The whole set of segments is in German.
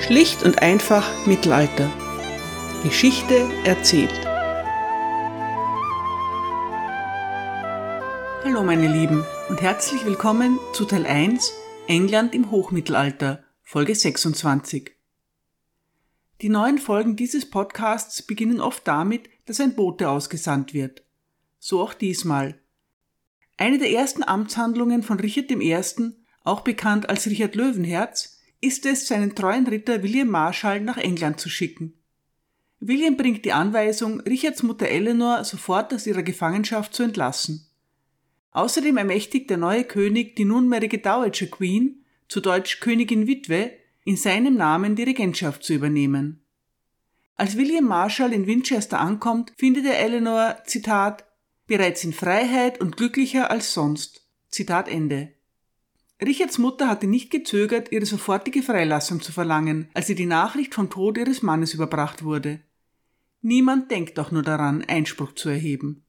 Schlicht und einfach Mittelalter. Geschichte erzählt. Hallo meine Lieben und herzlich willkommen zu Teil 1 England im Hochmittelalter, Folge 26. Die neuen Folgen dieses Podcasts beginnen oft damit, dass ein Bote ausgesandt wird. So auch diesmal. Eine der ersten Amtshandlungen von Richard I., auch bekannt als Richard Löwenherz, ist es, seinen treuen Ritter William Marshall nach England zu schicken. William bringt die Anweisung, Richards Mutter Eleanor sofort aus ihrer Gefangenschaft zu entlassen. Außerdem ermächtigt der neue König die nunmehrige Dowager Queen, zu Deutsch Königin Witwe, in seinem Namen die Regentschaft zu übernehmen. Als William Marshall in Winchester ankommt, findet er Eleanor, Zitat, bereits in Freiheit und glücklicher als sonst. Zitat Ende. Richards Mutter hatte nicht gezögert, ihre sofortige Freilassung zu verlangen, als ihr die Nachricht vom Tod ihres Mannes überbracht wurde. Niemand denkt doch nur daran, Einspruch zu erheben.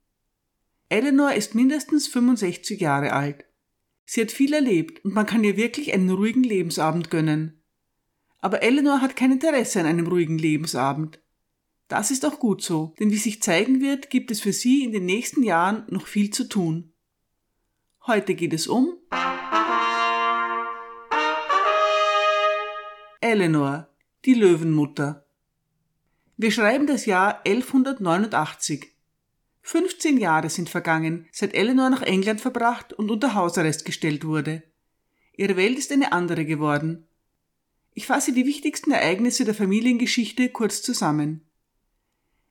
Eleanor ist mindestens 65 Jahre alt. Sie hat viel erlebt und man kann ihr wirklich einen ruhigen Lebensabend gönnen. Aber Eleanor hat kein Interesse an einem ruhigen Lebensabend. Das ist auch gut so, denn wie sich zeigen wird, gibt es für sie in den nächsten Jahren noch viel zu tun. Heute geht es um Eleanor, die Löwenmutter. Wir schreiben das Jahr 1189. 15 Jahre sind vergangen, seit Eleanor nach England verbracht und unter Hausarrest gestellt wurde. Ihre Welt ist eine andere geworden. Ich fasse die wichtigsten Ereignisse der Familiengeschichte kurz zusammen.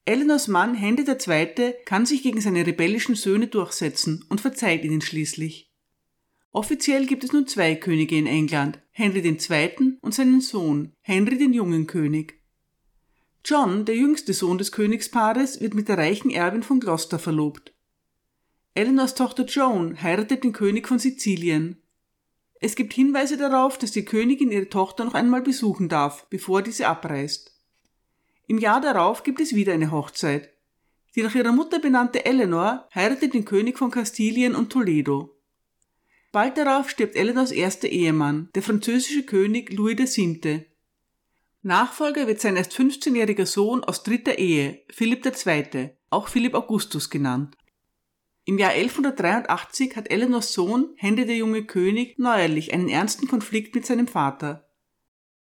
Eleanors Mann Henry II. kann sich gegen seine rebellischen Söhne durchsetzen und verzeiht ihnen schließlich. Offiziell gibt es nun zwei Könige in England, Henry II. und seinen Sohn, Henry den jungen König. John, der jüngste Sohn des Königspaares, wird mit der reichen Erbin von Gloucester verlobt. Eleanors Tochter Joan heiratet den König von Sizilien. Es gibt Hinweise darauf, dass die Königin ihre Tochter noch einmal besuchen darf, bevor diese abreist. Im Jahr darauf gibt es wieder eine Hochzeit. Die nach ihrer Mutter benannte Eleanor heiratet den König von Kastilien und Toledo. Bald darauf stirbt Eleanors erster Ehemann, der französische König Louis VII. Nachfolger wird sein erst 15-jähriger Sohn aus dritter Ehe, Philipp II., auch Philipp Augustus genannt. Im Jahr 1183 hat Eleanors Sohn, Henry der junge König, neuerlich einen ernsten Konflikt mit seinem Vater.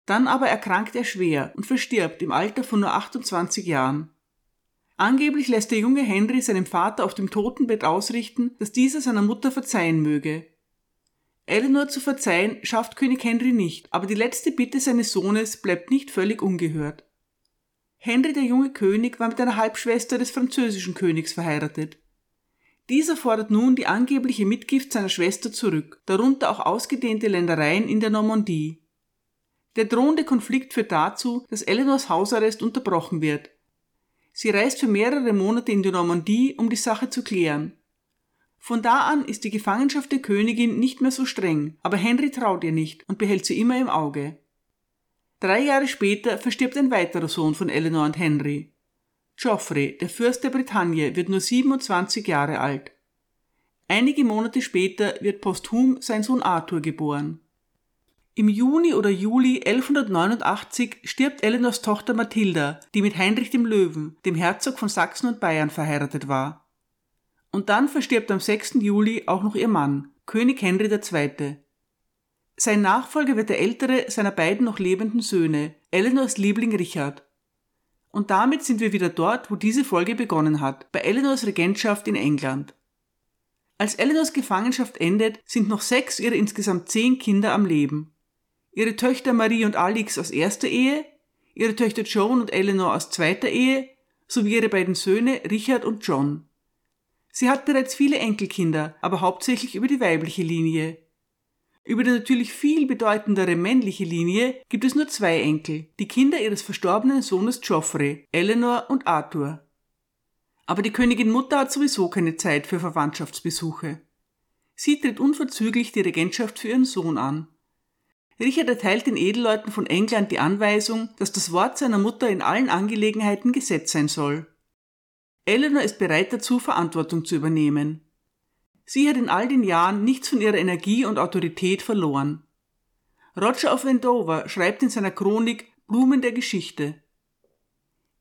Dann aber erkrankt er schwer und verstirbt im Alter von nur 28 Jahren. Angeblich lässt der junge Henry seinem Vater auf dem Totenbett ausrichten, dass dieser seiner Mutter verzeihen möge. Eleanor zu verzeihen schafft König Henry nicht, aber die letzte Bitte seines Sohnes bleibt nicht völlig ungehört. Henry der junge König war mit einer Halbschwester des französischen Königs verheiratet. Dieser fordert nun die angebliche Mitgift seiner Schwester zurück, darunter auch ausgedehnte Ländereien in der Normandie. Der drohende Konflikt führt dazu, dass Eleanors Hausarrest unterbrochen wird. Sie reist für mehrere Monate in die Normandie, um die Sache zu klären. Von da an ist die Gefangenschaft der Königin nicht mehr so streng, aber Henry traut ihr nicht und behält sie immer im Auge. Drei Jahre später verstirbt ein weiterer Sohn von Eleanor und Henry. Geoffrey, der Fürst der Bretagne, wird nur 27 Jahre alt. Einige Monate später wird posthum sein Sohn Arthur geboren. Im Juni oder Juli 1189 stirbt Eleanors Tochter Mathilda, die mit Heinrich dem Löwen, dem Herzog von Sachsen und Bayern, verheiratet war. Und dann verstirbt am 6. Juli auch noch ihr Mann, König Henry II. Sein Nachfolger wird der ältere seiner beiden noch lebenden Söhne, Eleanors Liebling Richard. Und damit sind wir wieder dort, wo diese Folge begonnen hat, bei Eleanors Regentschaft in England. Als Eleanors Gefangenschaft endet, sind noch sechs ihrer insgesamt zehn Kinder am Leben. Ihre Töchter Marie und Alix aus erster Ehe, ihre Töchter Joan und Eleanor aus zweiter Ehe, sowie ihre beiden Söhne Richard und John. Sie hat bereits viele Enkelkinder, aber hauptsächlich über die weibliche Linie. Über die natürlich viel bedeutendere männliche Linie gibt es nur zwei Enkel, die Kinder ihres verstorbenen Sohnes Geoffrey, Eleanor und Arthur. Aber die Königin Mutter hat sowieso keine Zeit für Verwandtschaftsbesuche. Sie tritt unverzüglich die Regentschaft für ihren Sohn an. Richard erteilt den Edelleuten von England die Anweisung, dass das Wort seiner Mutter in allen Angelegenheiten Gesetz sein soll. Eleanor ist bereit dazu, Verantwortung zu übernehmen. Sie hat in all den Jahren nichts von ihrer Energie und Autorität verloren. Roger of Wendover schreibt in seiner Chronik Blumen der Geschichte.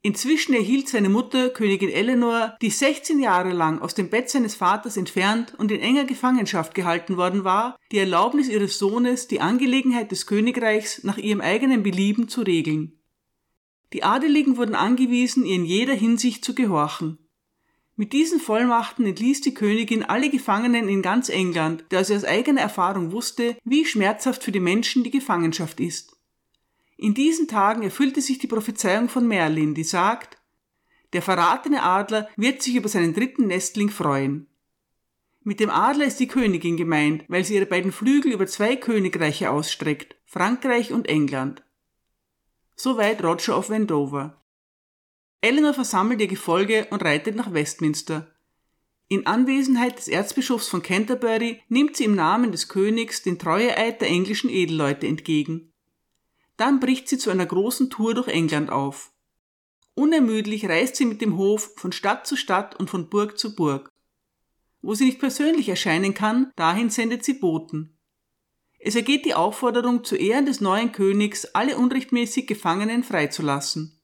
Inzwischen erhielt seine Mutter, Königin Eleanor, die 16 Jahre lang aus dem Bett seines Vaters entfernt und in enger Gefangenschaft gehalten worden war, die Erlaubnis ihres Sohnes, die Angelegenheit des Königreichs nach ihrem eigenen Belieben zu regeln. Die Adeligen wurden angewiesen, ihr in jeder Hinsicht zu gehorchen. Mit diesen Vollmachten entließ die Königin alle Gefangenen in ganz England, da sie aus eigener Erfahrung wusste, wie schmerzhaft für die Menschen die Gefangenschaft ist. In diesen Tagen erfüllte sich die Prophezeiung von Merlin, die sagt, der verratene Adler wird sich über seinen dritten Nestling freuen. Mit dem Adler ist die Königin gemeint, weil sie ihre beiden Flügel über zwei Königreiche ausstreckt, Frankreich und England. Soweit Roger of Wendover. Eleanor versammelt ihr Gefolge und reitet nach Westminster. In Anwesenheit des Erzbischofs von Canterbury nimmt sie im Namen des Königs den Treueeid der englischen Edelleute entgegen. Dann bricht sie zu einer großen Tour durch England auf. Unermüdlich reist sie mit dem Hof von Stadt zu Stadt und von Burg zu Burg. Wo sie nicht persönlich erscheinen kann, dahin sendet sie Boten. Es ergeht die Aufforderung, zu Ehren des neuen Königs alle unrechtmäßig Gefangenen freizulassen.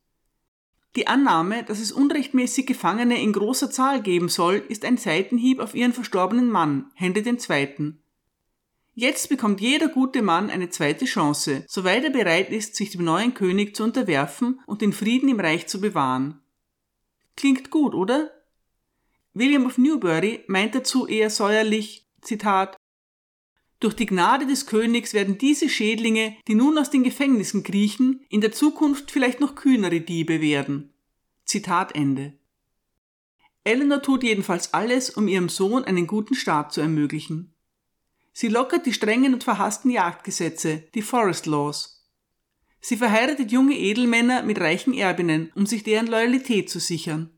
Die Annahme, dass es unrechtmäßig Gefangene in großer Zahl geben soll, ist ein Seitenhieb auf ihren verstorbenen Mann, Henry II. Jetzt bekommt jeder gute Mann eine zweite Chance, soweit er bereit ist, sich dem neuen König zu unterwerfen und den Frieden im Reich zu bewahren. Klingt gut, oder? William of Newbury meint dazu eher säuerlich, Zitat, durch die Gnade des Königs werden diese Schädlinge, die nun aus den Gefängnissen kriechen, in der Zukunft vielleicht noch kühnere Diebe werden. Zitat Ende. Eleanor tut jedenfalls alles, um ihrem Sohn einen guten Start zu ermöglichen. Sie lockert die strengen und verhassten Jagdgesetze, die Forest Laws. Sie verheiratet junge Edelmänner mit reichen Erbinnen, um sich deren Loyalität zu sichern.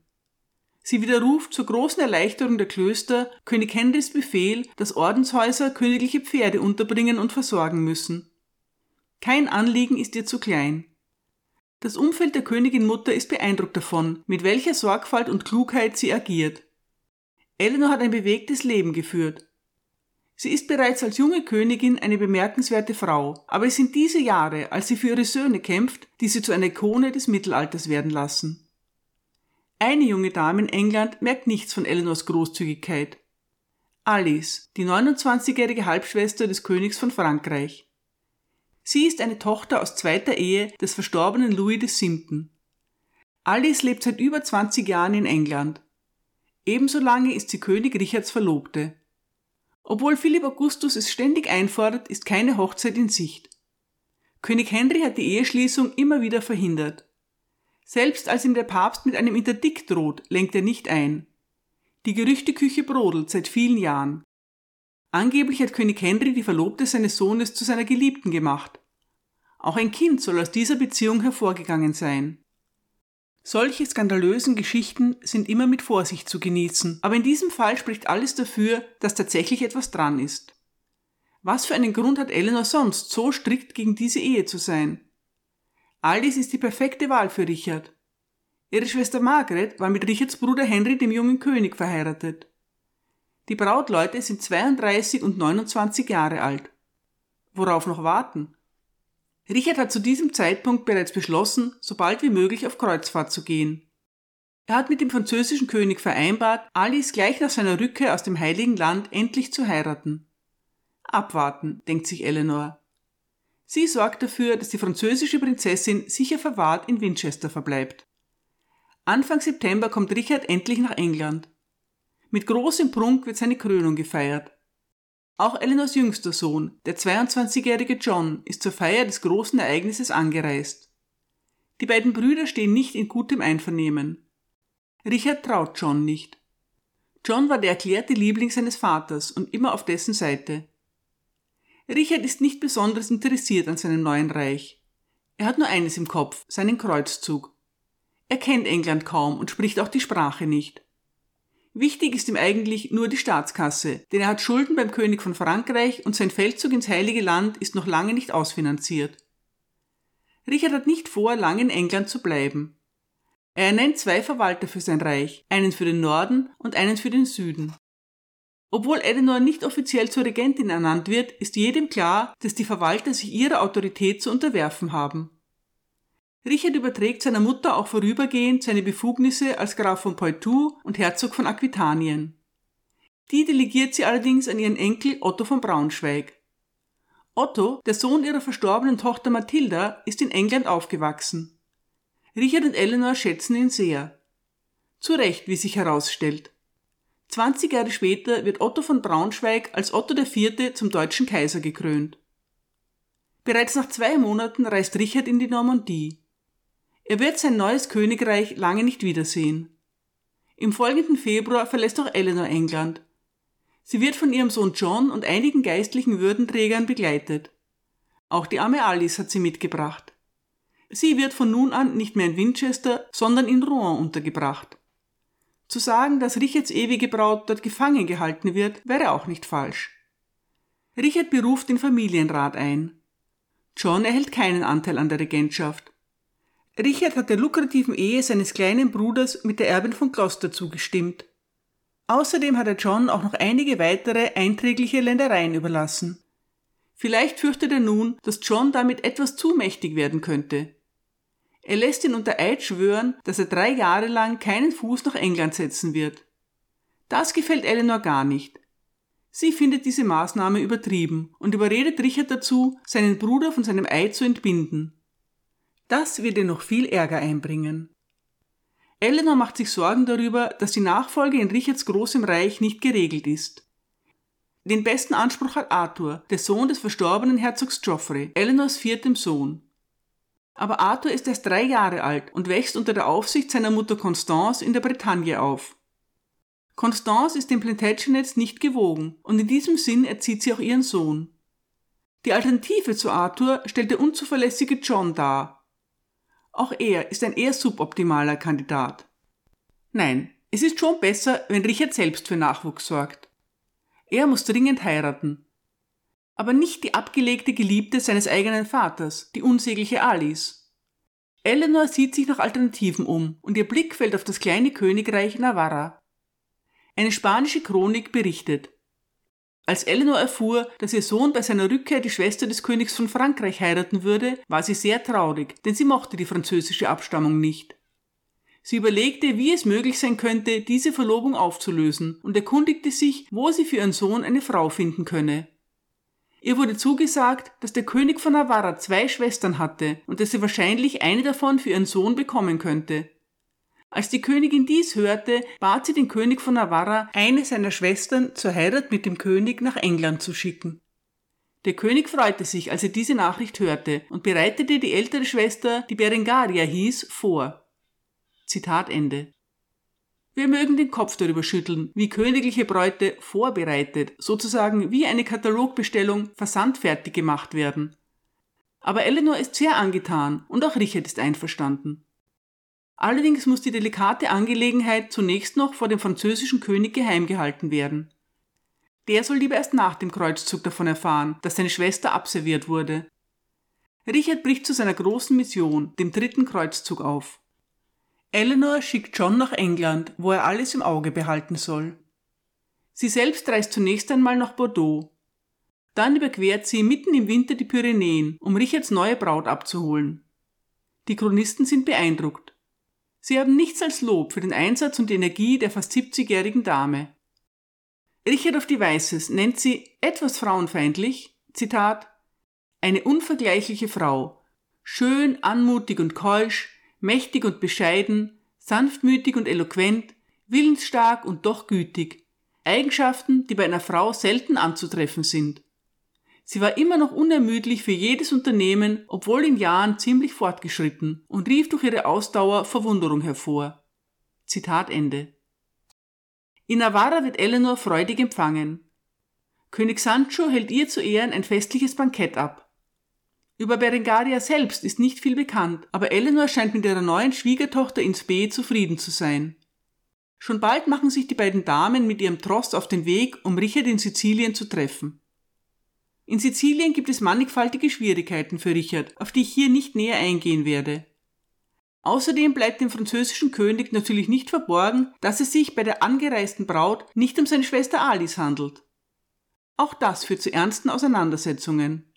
Sie widerruft zur großen Erleichterung der Klöster König Henrys Befehl, dass Ordenshäuser königliche Pferde unterbringen und versorgen müssen. Kein Anliegen ist ihr zu klein. Das Umfeld der Königin Mutter ist beeindruckt davon, mit welcher Sorgfalt und Klugheit sie agiert. Eleanor hat ein bewegtes Leben geführt. Sie ist bereits als junge Königin eine bemerkenswerte Frau, aber es sind diese Jahre, als sie für ihre Söhne kämpft, die sie zu einer Ikone des Mittelalters werden lassen. Eine junge Dame in England merkt nichts von Eleanors Großzügigkeit. Alice, die 29-jährige Halbschwester des Königs von Frankreich. Sie ist eine Tochter aus zweiter Ehe des verstorbenen Louis VII. Alice lebt seit über 20 Jahren in England. Ebenso lange ist sie König Richards Verlobte. Obwohl Philipp Augustus es ständig einfordert, ist keine Hochzeit in Sicht. König Henry hat die Eheschließung immer wieder verhindert. Selbst als ihm der Papst mit einem Interdikt droht, lenkt er nicht ein. Die Gerüchteküche brodelt seit vielen Jahren. Angeblich hat König Henry die Verlobte seines Sohnes zu seiner Geliebten gemacht. Auch ein Kind soll aus dieser Beziehung hervorgegangen sein. Solche skandalösen Geschichten sind immer mit Vorsicht zu genießen, aber in diesem Fall spricht alles dafür, dass tatsächlich etwas dran ist. Was für einen Grund hat Eleanor sonst, so strikt gegen diese Ehe zu sein? Alice ist die perfekte Wahl für Richard. Ihre Schwester Margaret war mit Richards Bruder Henry dem jungen König verheiratet. Die Brautleute sind 32 und 29 Jahre alt. Worauf noch warten? Richard hat zu diesem Zeitpunkt bereits beschlossen, so bald wie möglich auf Kreuzfahrt zu gehen. Er hat mit dem französischen König vereinbart, Alice gleich nach seiner Rückkehr aus dem Heiligen Land endlich zu heiraten. Abwarten, denkt sich Eleanor. Sie sorgt dafür, dass die französische Prinzessin sicher verwahrt in Winchester verbleibt. Anfang September kommt Richard endlich nach England. Mit großem Prunk wird seine Krönung gefeiert. Auch Eleanors jüngster Sohn, der 22-jährige John, ist zur Feier des großen Ereignisses angereist. Die beiden Brüder stehen nicht in gutem Einvernehmen. Richard traut John nicht. John war der erklärte Liebling seines Vaters und immer auf dessen Seite. Richard ist nicht besonders interessiert an seinem neuen Reich. Er hat nur eines im Kopf, seinen Kreuzzug. Er kennt England kaum und spricht auch die Sprache nicht. Wichtig ist ihm eigentlich nur die Staatskasse, denn er hat Schulden beim König von Frankreich und sein Feldzug ins Heilige Land ist noch lange nicht ausfinanziert. Richard hat nicht vor, lange in England zu bleiben. Er ernennt zwei Verwalter für sein Reich, einen für den Norden und einen für den Süden. Obwohl Eleanor nicht offiziell zur Regentin ernannt wird, ist jedem klar, dass die Verwalter sich ihrer Autorität zu unterwerfen haben. Richard überträgt seiner Mutter auch vorübergehend seine Befugnisse als Graf von Poitou und Herzog von Aquitanien. Die delegiert sie allerdings an ihren Enkel Otto von Braunschweig. Otto, der Sohn ihrer verstorbenen Tochter Mathilda, ist in England aufgewachsen. Richard und Eleanor schätzen ihn sehr. Zu Recht, wie sich herausstellt. 20 Jahre später wird Otto von Braunschweig als Otto IV. zum deutschen Kaiser gekrönt. Bereits nach zwei Monaten reist Richard in die Normandie. Er wird sein neues Königreich lange nicht wiedersehen. Im folgenden Februar verlässt auch Eleanor England. Sie wird von ihrem Sohn John und einigen geistlichen Würdenträgern begleitet. Auch die arme Alice hat sie mitgebracht. Sie wird von nun an nicht mehr in Winchester, sondern in Rouen untergebracht. Zu sagen, dass Richards ewige Braut dort gefangen gehalten wird, wäre auch nicht falsch. Richard beruft den Familienrat ein. John erhält keinen Anteil an der Regentschaft. Richard hat der lukrativen Ehe seines kleinen Bruders mit der Erbin von Gloucester zugestimmt. Außerdem hat er John auch noch einige weitere einträgliche Ländereien überlassen. Vielleicht fürchtet er nun, dass John damit etwas zu mächtig werden könnte. Er lässt ihn unter Eid schwören, dass er drei Jahre lang keinen Fuß nach England setzen wird. Das gefällt Eleanor gar nicht. Sie findet diese Maßnahme übertrieben und überredet Richard dazu, seinen Bruder von seinem Eid zu entbinden. Das wird ihr noch viel Ärger einbringen. Eleanor macht sich Sorgen darüber, dass die Nachfolge in Richards großem Reich nicht geregelt ist. Den besten Anspruch hat Arthur, der Sohn des verstorbenen Herzogs Geoffrey, Eleanors viertem Sohn. Aber Arthur ist erst drei Jahre alt und wächst unter der Aufsicht seiner Mutter Constance in der Bretagne auf. Constance ist dem Plantagenets nicht gewogen und in diesem Sinn erzieht sie auch ihren Sohn. Die Alternative zu Arthur stellt der unzuverlässige John dar, auch er ist ein eher suboptimaler Kandidat. Nein, es ist schon besser, wenn Richard selbst für Nachwuchs sorgt. Er muss dringend heiraten. Aber nicht die abgelegte Geliebte seines eigenen Vaters, die unsägliche Alice. Eleanor sieht sich nach Alternativen um und ihr Blick fällt auf das kleine Königreich Navarra. Eine spanische Chronik berichtet, als Eleanor erfuhr, dass ihr Sohn bei seiner Rückkehr die Schwester des Königs von Frankreich heiraten würde, war sie sehr traurig, denn sie mochte die französische Abstammung nicht. Sie überlegte, wie es möglich sein könnte, diese Verlobung aufzulösen und erkundigte sich, wo sie für ihren Sohn eine Frau finden könne. Ihr wurde zugesagt, dass der König von Navarra zwei Schwestern hatte und dass sie wahrscheinlich eine davon für ihren Sohn bekommen könnte. Als die Königin dies hörte, bat sie den König von Navarra, eine seiner Schwestern zur Heirat mit dem König nach England zu schicken. Der König freute sich, als er diese Nachricht hörte, und bereitete die ältere Schwester, die Berengaria hieß, vor. Zitat Ende. Wir mögen den Kopf darüber schütteln, wie königliche Bräute vorbereitet, sozusagen wie eine Katalogbestellung versandfertig gemacht werden. Aber Eleanor ist sehr angetan und auch Richard ist einverstanden. Allerdings muss die delikate Angelegenheit zunächst noch vor dem französischen König geheim gehalten werden. Der soll lieber erst nach dem Kreuzzug davon erfahren, dass seine Schwester abserviert wurde. Richard bricht zu seiner großen Mission, dem dritten Kreuzzug auf. Eleanor schickt John nach England, wo er alles im Auge behalten soll. Sie selbst reist zunächst einmal nach Bordeaux. Dann überquert sie mitten im Winter die Pyrenäen, um Richards neue Braut abzuholen. Die Chronisten sind beeindruckt. Sie haben nichts als Lob für den Einsatz und die Energie der fast 70-jährigen Dame. Richard of Devices nennt sie etwas frauenfeindlich, Zitat, eine unvergleichliche Frau, schön, anmutig und keusch, mächtig und bescheiden, sanftmütig und eloquent, willensstark und doch gütig, Eigenschaften, die bei einer Frau selten anzutreffen sind. Sie war immer noch unermüdlich für jedes Unternehmen, obwohl in Jahren ziemlich fortgeschritten, und rief durch ihre Ausdauer Verwunderung hervor. Zitat Ende. In Navarra wird Eleanor freudig empfangen. König Sancho hält ihr zu Ehren ein festliches Bankett ab. Über Berengaria selbst ist nicht viel bekannt, aber Eleanor scheint mit ihrer neuen Schwiegertochter ins B zufrieden zu sein. Schon bald machen sich die beiden Damen mit ihrem Tross auf den Weg, um Richard in Sizilien zu treffen. In Sizilien gibt es mannigfaltige Schwierigkeiten für Richard, auf die ich hier nicht näher eingehen werde. Außerdem bleibt dem französischen König natürlich nicht verborgen, dass es sich bei der angereisten Braut nicht um seine Schwester Alice handelt. Auch das führt zu ernsten Auseinandersetzungen.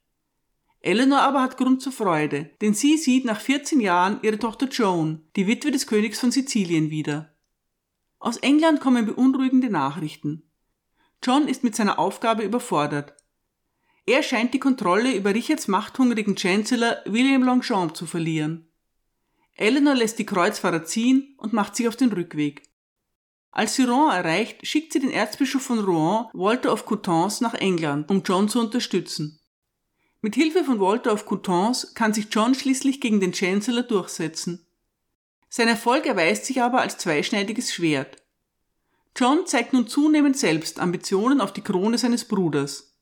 Eleanor aber hat Grund zur Freude, denn sie sieht nach 14 Jahren ihre Tochter Joan, die Witwe des Königs von Sizilien, wieder. Aus England kommen beunruhigende Nachrichten. John ist mit seiner Aufgabe überfordert. Er scheint die Kontrolle über Richards machthungrigen Chancellor William Longchamp zu verlieren. Eleanor lässt die Kreuzfahrer ziehen und macht sich auf den Rückweg. Als sie Rouen erreicht, schickt sie den Erzbischof von Rouen, Walter of Coutances, nach England, um John zu unterstützen. Mit Hilfe von Walter of Coutances kann sich John schließlich gegen den Chancellor durchsetzen. Sein Erfolg erweist sich aber als zweischneidiges Schwert. John zeigt nun zunehmend selbst Ambitionen auf die Krone seines Bruders.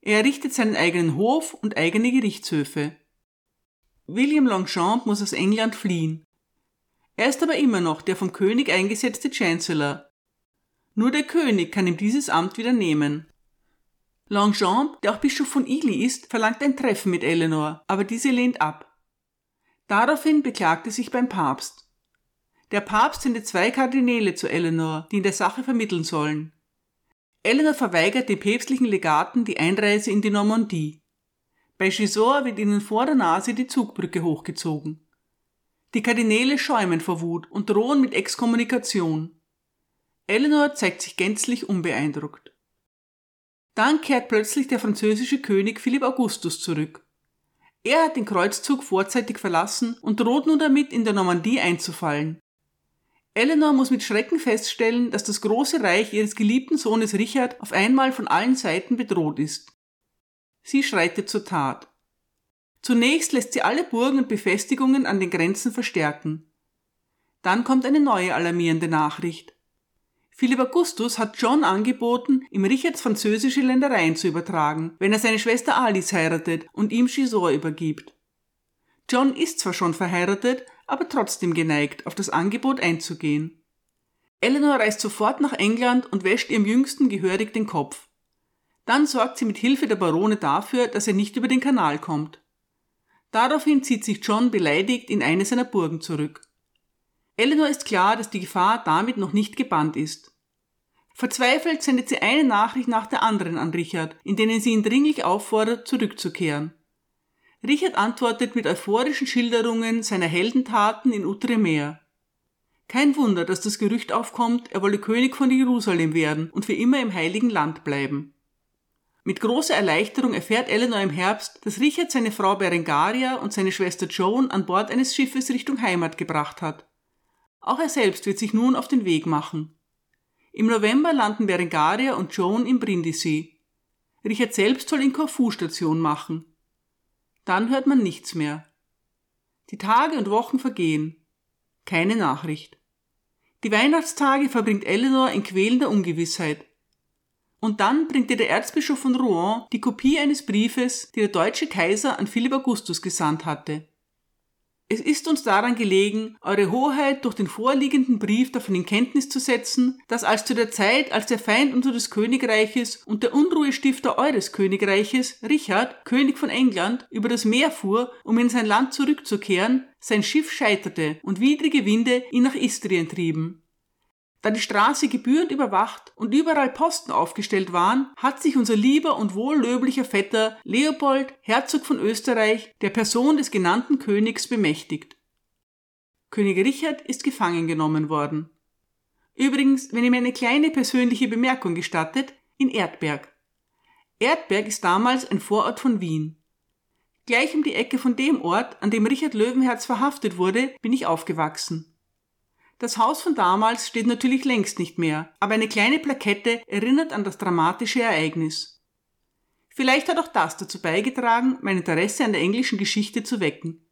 Er errichtet seinen eigenen Hof und eigene Gerichtshöfe. William Longchamp muss aus England fliehen. Er ist aber immer noch der vom König eingesetzte Chancellor. Nur der König kann ihm dieses Amt wieder nehmen. Longchamp, der auch Bischof von Ely ist, verlangt ein Treffen mit Eleanor, aber diese lehnt ab. Daraufhin beklagt er sich beim Papst. Der Papst sendet zwei Kardinäle zu Eleanor, die in der Sache vermitteln sollen. Eleanor verweigert den päpstlichen Legaten die Einreise in die Normandie. Bei Gisors wird ihnen vor der Nase die Zugbrücke hochgezogen. Die Kardinäle schäumen vor Wut und drohen mit Exkommunikation. Eleanor zeigt sich gänzlich unbeeindruckt. Dann kehrt plötzlich der französische König Philipp Augustus zurück. Er hat den Kreuzzug vorzeitig verlassen und droht nun damit, in der Normandie einzufallen. Eleanor muss mit Schrecken feststellen, dass das große Reich ihres geliebten Sohnes Richard auf einmal von allen Seiten bedroht ist. Sie schreitet zur Tat. Zunächst lässt sie alle Burgen und Befestigungen an den Grenzen verstärken. Dann kommt eine neue alarmierende Nachricht. Philipp Augustus hat John angeboten, ihm Richards französische Ländereien zu übertragen, wenn er seine Schwester Alice heiratet und ihm Gisors übergibt. John ist zwar schon verheiratet, aber trotzdem geneigt, auf das Angebot einzugehen. Eleanor reist sofort nach England und wäscht ihrem Jüngsten gehörig den Kopf. Dann sorgt sie mit Hilfe der Barone dafür, dass er nicht über den Kanal kommt. Daraufhin zieht sich John beleidigt in eine seiner Burgen zurück. Eleanor ist klar, dass die Gefahr damit noch nicht gebannt ist. Verzweifelt sendet sie eine Nachricht nach der anderen an Richard, in denen sie ihn dringlich auffordert, zurückzukehren. Richard antwortet mit euphorischen Schilderungen seiner Heldentaten in Outremer. Kein Wunder, dass das Gerücht aufkommt, er wolle König von Jerusalem werden und für immer im heiligen Land bleiben. Mit großer Erleichterung erfährt Eleanor im Herbst, dass Richard seine Frau Berengaria und seine Schwester Joan an Bord eines Schiffes Richtung Heimat gebracht hat. Auch er selbst wird sich nun auf den Weg machen. Im November landen Berengaria und Joan im Brindisi. Richard selbst soll in Corfu Station machen. Dann hört man nichts mehr. Die Tage und Wochen vergehen. Keine Nachricht. Die Weihnachtstage verbringt Eleanor in quälender Ungewissheit. Und dann bringt ihr der Erzbischof von Rouen die Kopie eines Briefes, die der deutsche Kaiser an Philipp Augustus gesandt hatte. Es ist uns daran gelegen, Eure Hoheit durch den vorliegenden Brief davon in Kenntnis zu setzen, dass als zu der Zeit, als der Feind unseres Königreiches und der Unruhestifter eures Königreiches, Richard, König von England, über das Meer fuhr, um in sein Land zurückzukehren, sein Schiff scheiterte und widrige Winde ihn nach Istrien trieben. Da die Straße gebührend überwacht und überall Posten aufgestellt waren, hat sich unser lieber und wohllöblicher Vetter Leopold, Herzog von Österreich, der Person des genannten Königs bemächtigt. König Richard ist gefangen genommen worden. Übrigens, wenn ihr mir eine kleine persönliche Bemerkung gestattet, in Erdberg. Erdberg ist damals ein Vorort von Wien. Gleich um die Ecke von dem Ort, an dem Richard Löwenherz verhaftet wurde, bin ich aufgewachsen. Das Haus von damals steht natürlich längst nicht mehr, aber eine kleine Plakette erinnert an das dramatische Ereignis. Vielleicht hat auch das dazu beigetragen, mein Interesse an der englischen Geschichte zu wecken.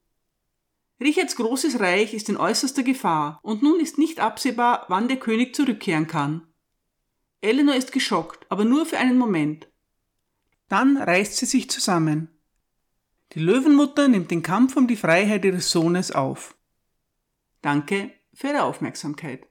Richards großes Reich ist in äußerster Gefahr und nun ist nicht absehbar, wann der König zurückkehren kann. Eleanor ist geschockt, aber nur für einen Moment. Dann reißt sie sich zusammen. Die Löwenmutter nimmt den Kampf um die Freiheit ihres Sohnes auf. Danke für Ihre Aufmerksamkeit.